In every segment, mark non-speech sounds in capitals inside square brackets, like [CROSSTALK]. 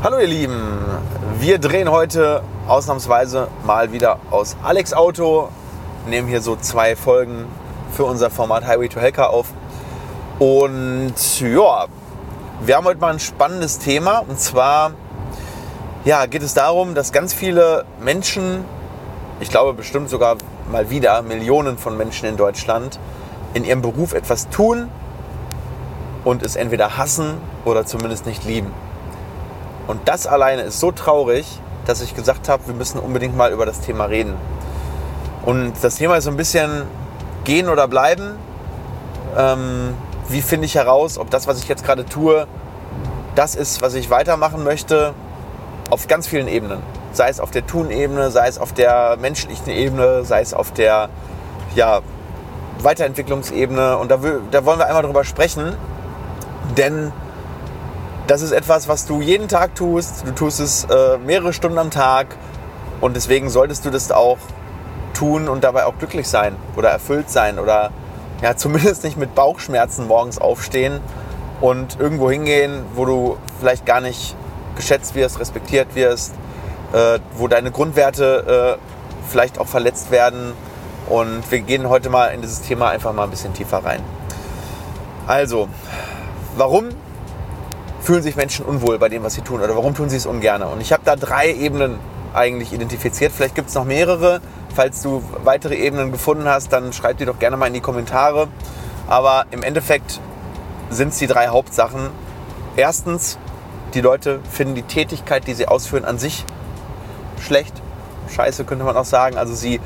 Hallo ihr Lieben, wir drehen heute ausnahmsweise mal wieder aus Alex Auto, nehmen hier so zwei Folgen für unser Format Highway to Hacker auf. Und ja, wir haben heute mal ein spannendes Thema und zwar ja, geht es darum, dass ganz viele Menschen, ich glaube bestimmt sogar mal wieder Millionen von Menschen in Deutschland, in ihrem Beruf etwas tun und es entweder hassen oder zumindest nicht lieben. Und das alleine ist so traurig, dass ich gesagt habe, wir müssen unbedingt mal über das Thema reden. Und das Thema ist so ein bisschen gehen oder bleiben. Ähm, wie finde ich heraus, ob das, was ich jetzt gerade tue, das ist, was ich weitermachen möchte, auf ganz vielen Ebenen. Sei es auf der Tun-Ebene, sei es auf der menschlichen Ebene, sei es auf der ja, Weiterentwicklungsebene. Und da, da wollen wir einmal drüber sprechen, denn das ist etwas, was du jeden Tag tust. Du tust es äh, mehrere Stunden am Tag und deswegen solltest du das auch tun und dabei auch glücklich sein oder erfüllt sein oder ja, zumindest nicht mit Bauchschmerzen morgens aufstehen und irgendwo hingehen, wo du vielleicht gar nicht geschätzt wirst, respektiert wirst, äh, wo deine Grundwerte äh, vielleicht auch verletzt werden. Und wir gehen heute mal in dieses Thema einfach mal ein bisschen tiefer rein. Also, warum fühlen sich Menschen unwohl bei dem, was sie tun oder warum tun sie es ungern? Und ich habe da drei Ebenen eigentlich identifiziert. Vielleicht gibt es noch mehrere. Falls du weitere Ebenen gefunden hast, dann schreib die doch gerne mal in die Kommentare. Aber im Endeffekt sind es die drei Hauptsachen. Erstens, die Leute finden die Tätigkeit, die sie ausführen, an sich schlecht. Scheiße könnte man auch sagen. Also sie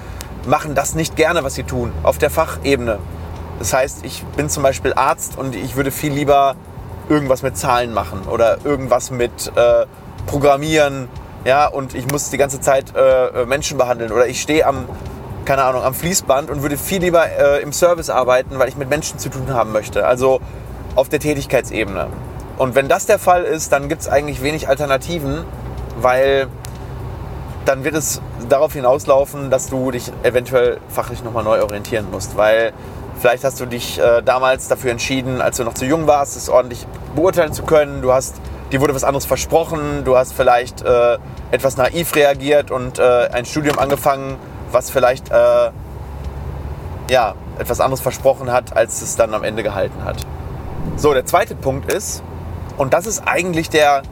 machen das nicht gerne, was sie tun, auf der Fachebene. Das heißt, ich bin zum Beispiel Arzt und ich würde viel lieber irgendwas mit Zahlen machen oder irgendwas mit äh, Programmieren, ja, und ich muss die ganze Zeit äh, Menschen behandeln oder ich stehe am, keine Ahnung, am Fließband und würde viel lieber äh, im Service arbeiten, weil ich mit Menschen zu tun haben möchte. Also auf der Tätigkeitsebene. Und wenn das der Fall ist, dann gibt es eigentlich wenig Alternativen, weil dann wird es darauf hinauslaufen, dass du dich eventuell fachlich nochmal neu orientieren musst, weil Vielleicht hast du dich äh, damals dafür entschieden, als du noch zu jung warst, es ordentlich beurteilen zu können. Du hast, dir wurde was anderes versprochen. Du hast vielleicht äh, etwas naiv reagiert und äh, ein Studium angefangen, was vielleicht äh, ja, etwas anderes versprochen hat, als es dann am Ende gehalten hat. So, der zweite Punkt ist, und das ist eigentlich der,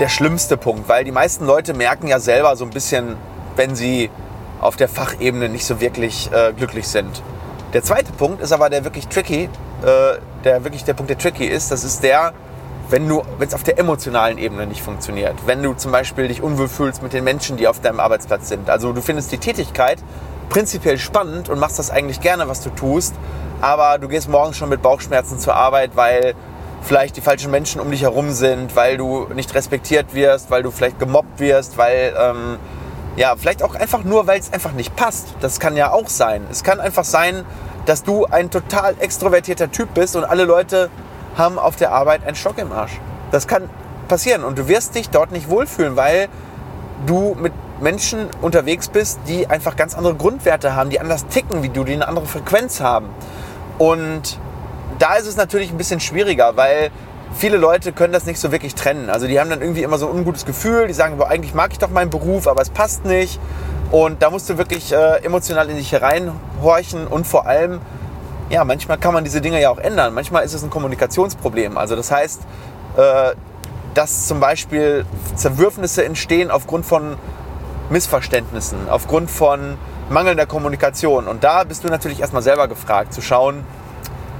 der schlimmste Punkt, weil die meisten Leute merken ja selber so ein bisschen, wenn sie auf der Fachebene nicht so wirklich äh, glücklich sind. Der zweite Punkt ist aber der wirklich tricky, äh, der wirklich der Punkt, der tricky ist. Das ist der, wenn du, wenn es auf der emotionalen Ebene nicht funktioniert. Wenn du zum Beispiel dich unwohl fühlst mit den Menschen, die auf deinem Arbeitsplatz sind. Also du findest die Tätigkeit prinzipiell spannend und machst das eigentlich gerne, was du tust. Aber du gehst morgens schon mit Bauchschmerzen zur Arbeit, weil vielleicht die falschen Menschen um dich herum sind, weil du nicht respektiert wirst, weil du vielleicht gemobbt wirst, weil ähm, ja, vielleicht auch einfach nur, weil es einfach nicht passt. Das kann ja auch sein. Es kann einfach sein, dass du ein total extrovertierter Typ bist und alle Leute haben auf der Arbeit einen Stock im Arsch. Das kann passieren und du wirst dich dort nicht wohlfühlen, weil du mit Menschen unterwegs bist, die einfach ganz andere Grundwerte haben, die anders ticken wie du, die eine andere Frequenz haben. Und da ist es natürlich ein bisschen schwieriger, weil viele Leute können das nicht so wirklich trennen. Also die haben dann irgendwie immer so ein ungutes Gefühl, die sagen, boah, eigentlich mag ich doch meinen Beruf, aber es passt nicht. Und da musst du wirklich äh, emotional in dich hereinhorchen und vor allem, ja, manchmal kann man diese Dinge ja auch ändern. Manchmal ist es ein Kommunikationsproblem. Also das heißt, äh, dass zum Beispiel Zerwürfnisse entstehen aufgrund von Missverständnissen, aufgrund von mangelnder Kommunikation. Und da bist du natürlich erstmal selber gefragt, zu schauen,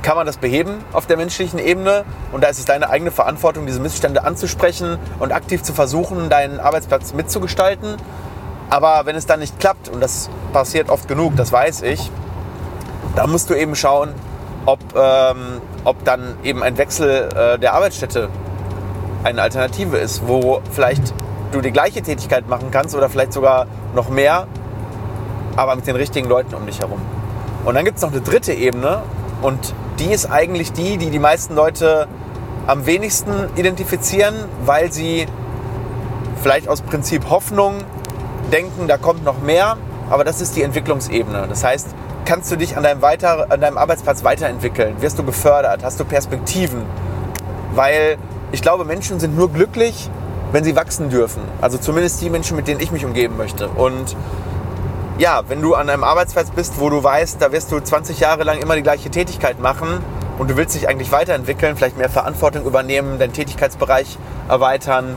kann man das beheben auf der menschlichen Ebene. Und da ist es deine eigene Verantwortung, diese Missstände anzusprechen und aktiv zu versuchen, deinen Arbeitsplatz mitzugestalten. Aber wenn es dann nicht klappt, und das passiert oft genug, das weiß ich, dann musst du eben schauen, ob, ähm, ob dann eben ein Wechsel äh, der Arbeitsstätte eine Alternative ist, wo vielleicht du die gleiche Tätigkeit machen kannst oder vielleicht sogar noch mehr, aber mit den richtigen Leuten um dich herum. Und dann gibt es noch eine dritte Ebene und die ist eigentlich die, die die meisten Leute am wenigsten identifizieren, weil sie vielleicht aus Prinzip Hoffnung denken, da kommt noch mehr, aber das ist die Entwicklungsebene. Das heißt, kannst du dich an deinem, weiter, an deinem Arbeitsplatz weiterentwickeln? Wirst du gefördert? Hast du Perspektiven? Weil ich glaube, Menschen sind nur glücklich, wenn sie wachsen dürfen. Also zumindest die Menschen, mit denen ich mich umgeben möchte. Und ja, wenn du an einem Arbeitsplatz bist, wo du weißt, da wirst du 20 Jahre lang immer die gleiche Tätigkeit machen und du willst dich eigentlich weiterentwickeln, vielleicht mehr Verantwortung übernehmen, deinen Tätigkeitsbereich erweitern,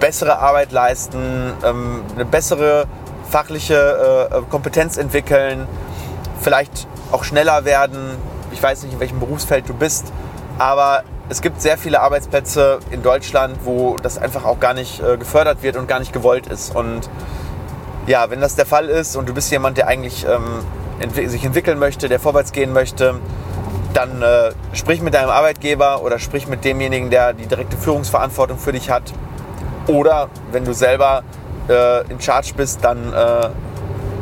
bessere Arbeit leisten, ähm, eine bessere fachliche äh, Kompetenz entwickeln, vielleicht auch schneller werden. Ich weiß nicht, in welchem Berufsfeld du bist, aber es gibt sehr viele Arbeitsplätze in Deutschland, wo das einfach auch gar nicht äh, gefördert wird und gar nicht gewollt ist. Und ja, wenn das der Fall ist und du bist jemand, der eigentlich ähm, ent sich entwickeln möchte, der vorwärts gehen möchte, dann äh, sprich mit deinem Arbeitgeber oder sprich mit demjenigen, der die direkte Führungsverantwortung für dich hat. Oder wenn du selber äh, in Charge bist, dann, äh,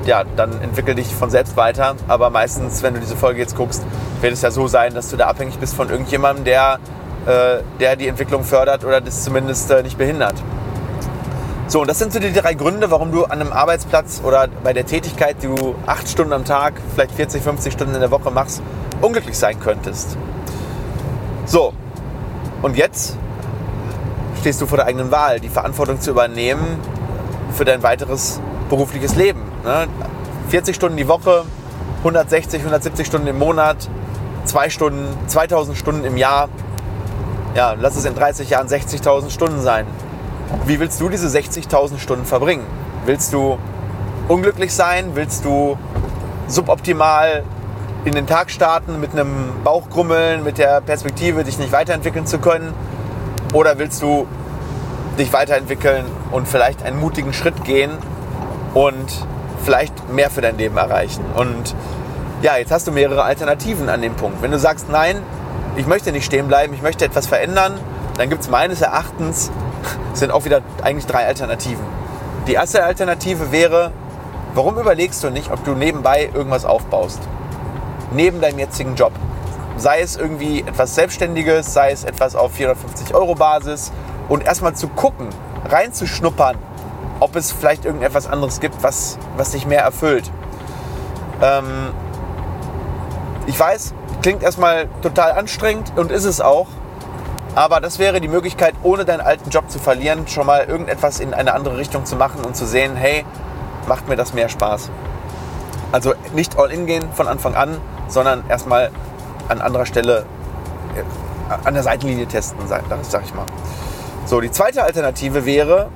ja, dann entwickel dich von selbst weiter. Aber meistens, wenn du diese Folge jetzt guckst, wird es ja so sein, dass du da abhängig bist von irgendjemandem, der, äh, der die Entwicklung fördert oder das zumindest äh, nicht behindert. So, und das sind so die drei Gründe, warum du an einem Arbeitsplatz oder bei der Tätigkeit, die du acht Stunden am Tag, vielleicht 40, 50 Stunden in der Woche machst, unglücklich sein könntest. So, und jetzt stehst du vor der eigenen Wahl, die Verantwortung zu übernehmen für dein weiteres berufliches Leben. Ne? 40 Stunden die Woche, 160, 170 Stunden im Monat, 2 Stunden, 2000 Stunden im Jahr. Ja, lass es in 30 Jahren 60.000 Stunden sein. Wie willst du diese 60.000 Stunden verbringen? Willst du unglücklich sein? Willst du suboptimal in den Tag starten mit einem Bauchgrummeln, mit der Perspektive, dich nicht weiterentwickeln zu können? Oder willst du dich weiterentwickeln und vielleicht einen mutigen Schritt gehen und vielleicht mehr für dein Leben erreichen? Und ja, jetzt hast du mehrere Alternativen an dem Punkt. Wenn du sagst, nein, ich möchte nicht stehen bleiben, ich möchte etwas verändern, dann gibt es meines Erachtens [LAUGHS] sind auch wieder eigentlich drei Alternativen. Die erste Alternative wäre, warum überlegst du nicht, ob du nebenbei irgendwas aufbaust? Neben deinem jetzigen Job. Sei es irgendwie etwas Selbstständiges, sei es etwas auf 450 Euro Basis und erstmal zu gucken, reinzuschnuppern, ob es vielleicht irgendetwas anderes gibt, was, was dich mehr erfüllt. Ähm, ich weiß, klingt erstmal total anstrengend und ist es auch. Aber das wäre die Möglichkeit, ohne deinen alten Job zu verlieren, schon mal irgendetwas in eine andere Richtung zu machen und zu sehen, hey, macht mir das mehr Spaß. Also nicht all in gehen von Anfang an, sondern erstmal an anderer Stelle äh, an der Seitenlinie testen, sag, sag ich mal. So, die zweite Alternative wäre,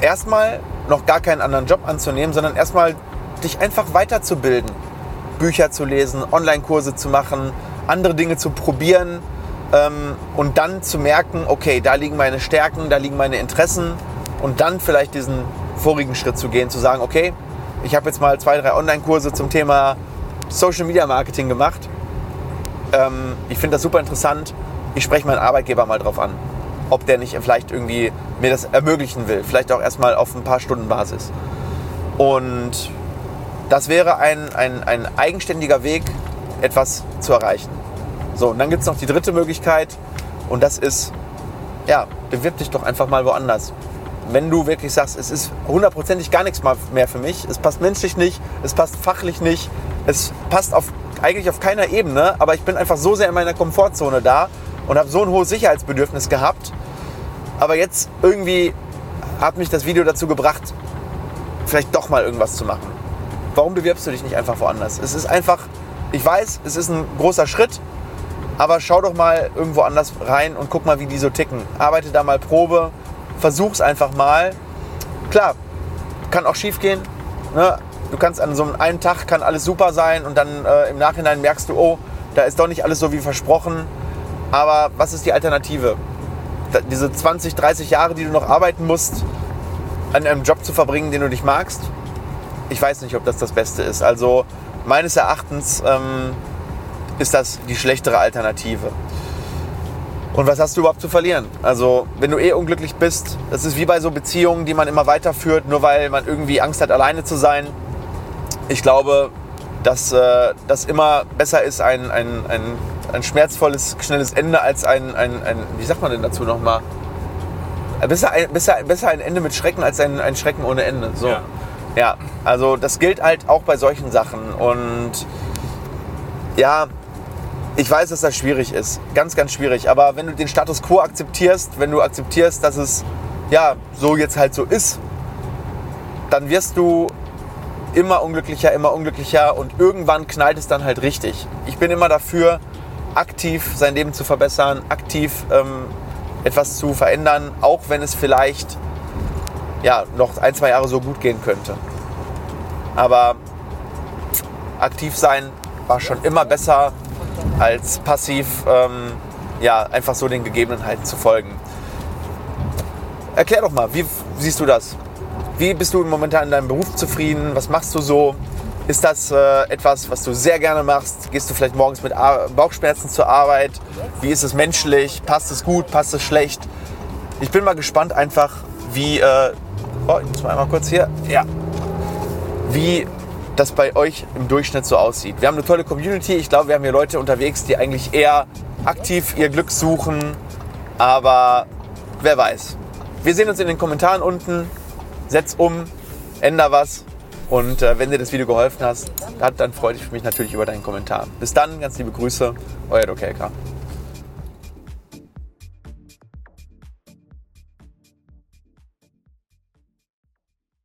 erstmal noch gar keinen anderen Job anzunehmen, sondern erstmal dich einfach weiterzubilden. Bücher zu lesen, Online-Kurse zu machen, andere Dinge zu probieren, ähm, und dann zu merken, okay, da liegen meine Stärken, da liegen meine Interessen und dann vielleicht diesen vorigen Schritt zu gehen, zu sagen, okay, ich habe jetzt mal zwei, drei Online-Kurse zum Thema Social Media Marketing gemacht. Ähm, ich finde das super interessant. Ich spreche meinen Arbeitgeber mal drauf an, ob der nicht vielleicht irgendwie mir das ermöglichen will. Vielleicht auch erstmal auf ein paar Stunden Basis. Und das wäre ein, ein, ein eigenständiger Weg, etwas zu erreichen. So, und dann gibt es noch die dritte Möglichkeit und das ist, ja, bewirb dich doch einfach mal woanders. Wenn du wirklich sagst, es ist hundertprozentig gar nichts mehr für mich, es passt menschlich nicht, es passt fachlich nicht, es passt auf, eigentlich auf keiner Ebene, aber ich bin einfach so sehr in meiner Komfortzone da und habe so ein hohes Sicherheitsbedürfnis gehabt. Aber jetzt irgendwie hat mich das Video dazu gebracht, vielleicht doch mal irgendwas zu machen. Warum bewirbst du dich nicht einfach woanders? Es ist einfach, ich weiß, es ist ein großer Schritt, aber schau doch mal irgendwo anders rein und guck mal, wie die so ticken. Arbeite da mal Probe, versuch's einfach mal. Klar, kann auch schief gehen. Ne? Du kannst an so einem Tag kann alles super sein und dann äh, im Nachhinein merkst du, oh, da ist doch nicht alles so wie versprochen. Aber was ist die Alternative? Da, diese 20, 30 Jahre, die du noch arbeiten musst, an einem Job zu verbringen, den du nicht magst, ich weiß nicht, ob das das Beste ist. Also meines Erachtens ähm, ist das die schlechtere Alternative. Und was hast du überhaupt zu verlieren? Also, wenn du eh unglücklich bist, das ist wie bei so Beziehungen, die man immer weiterführt, nur weil man irgendwie Angst hat, alleine zu sein. Ich glaube, dass äh, das immer besser ist, ein, ein, ein, ein schmerzvolles, schnelles Ende als ein, ein, ein, wie sagt man denn dazu nochmal? Besser ein, besser, besser ein Ende mit Schrecken als ein, ein Schrecken ohne Ende. So. Ja. ja, also das gilt halt auch bei solchen Sachen. Und ja, Ich weiß, dass das schwierig ist. Ganz, ganz schwierig. Aber wenn du den Status quo akzeptierst, wenn du akzeptierst, dass es ja so jetzt halt so ist, dann wirst du immer unglücklicher, immer unglücklicher und irgendwann knallt es dann halt richtig. Ich bin immer dafür, aktiv sein Leben zu verbessern, aktiv ähm, etwas zu verändern, auch wenn es vielleicht ja, noch ein, zwei Jahre so gut gehen könnte. Aber aktiv sein war schon immer besser als passiv ähm, ja, einfach so den Gegebenheiten zu folgen. Erklär doch mal, wie siehst du das? Wie bist du momentan in deinem Beruf zufrieden? Was machst du so? Ist das äh, etwas, was du sehr gerne machst? Gehst du vielleicht morgens mit Ar Bauchschmerzen zur Arbeit? Wie ist es menschlich? Passt es gut? Passt es schlecht? Ich bin mal gespannt einfach, wie... Äh, oh, ich muss mal einmal kurz hier. Ja. Wie das bei euch im Durchschnitt so aussieht. Wir haben eine tolle Community. Ich glaube, wir haben hier Leute unterwegs, die eigentlich eher aktiv ihr Glück suchen. Aber wer weiß. Wir sehen uns in den Kommentaren unten. Setz um, änder was. Und äh, wenn dir das Video geholfen hat, dann freue ich mich natürlich über deinen Kommentar. Bis dann, ganz liebe Grüße, euer Dokelka.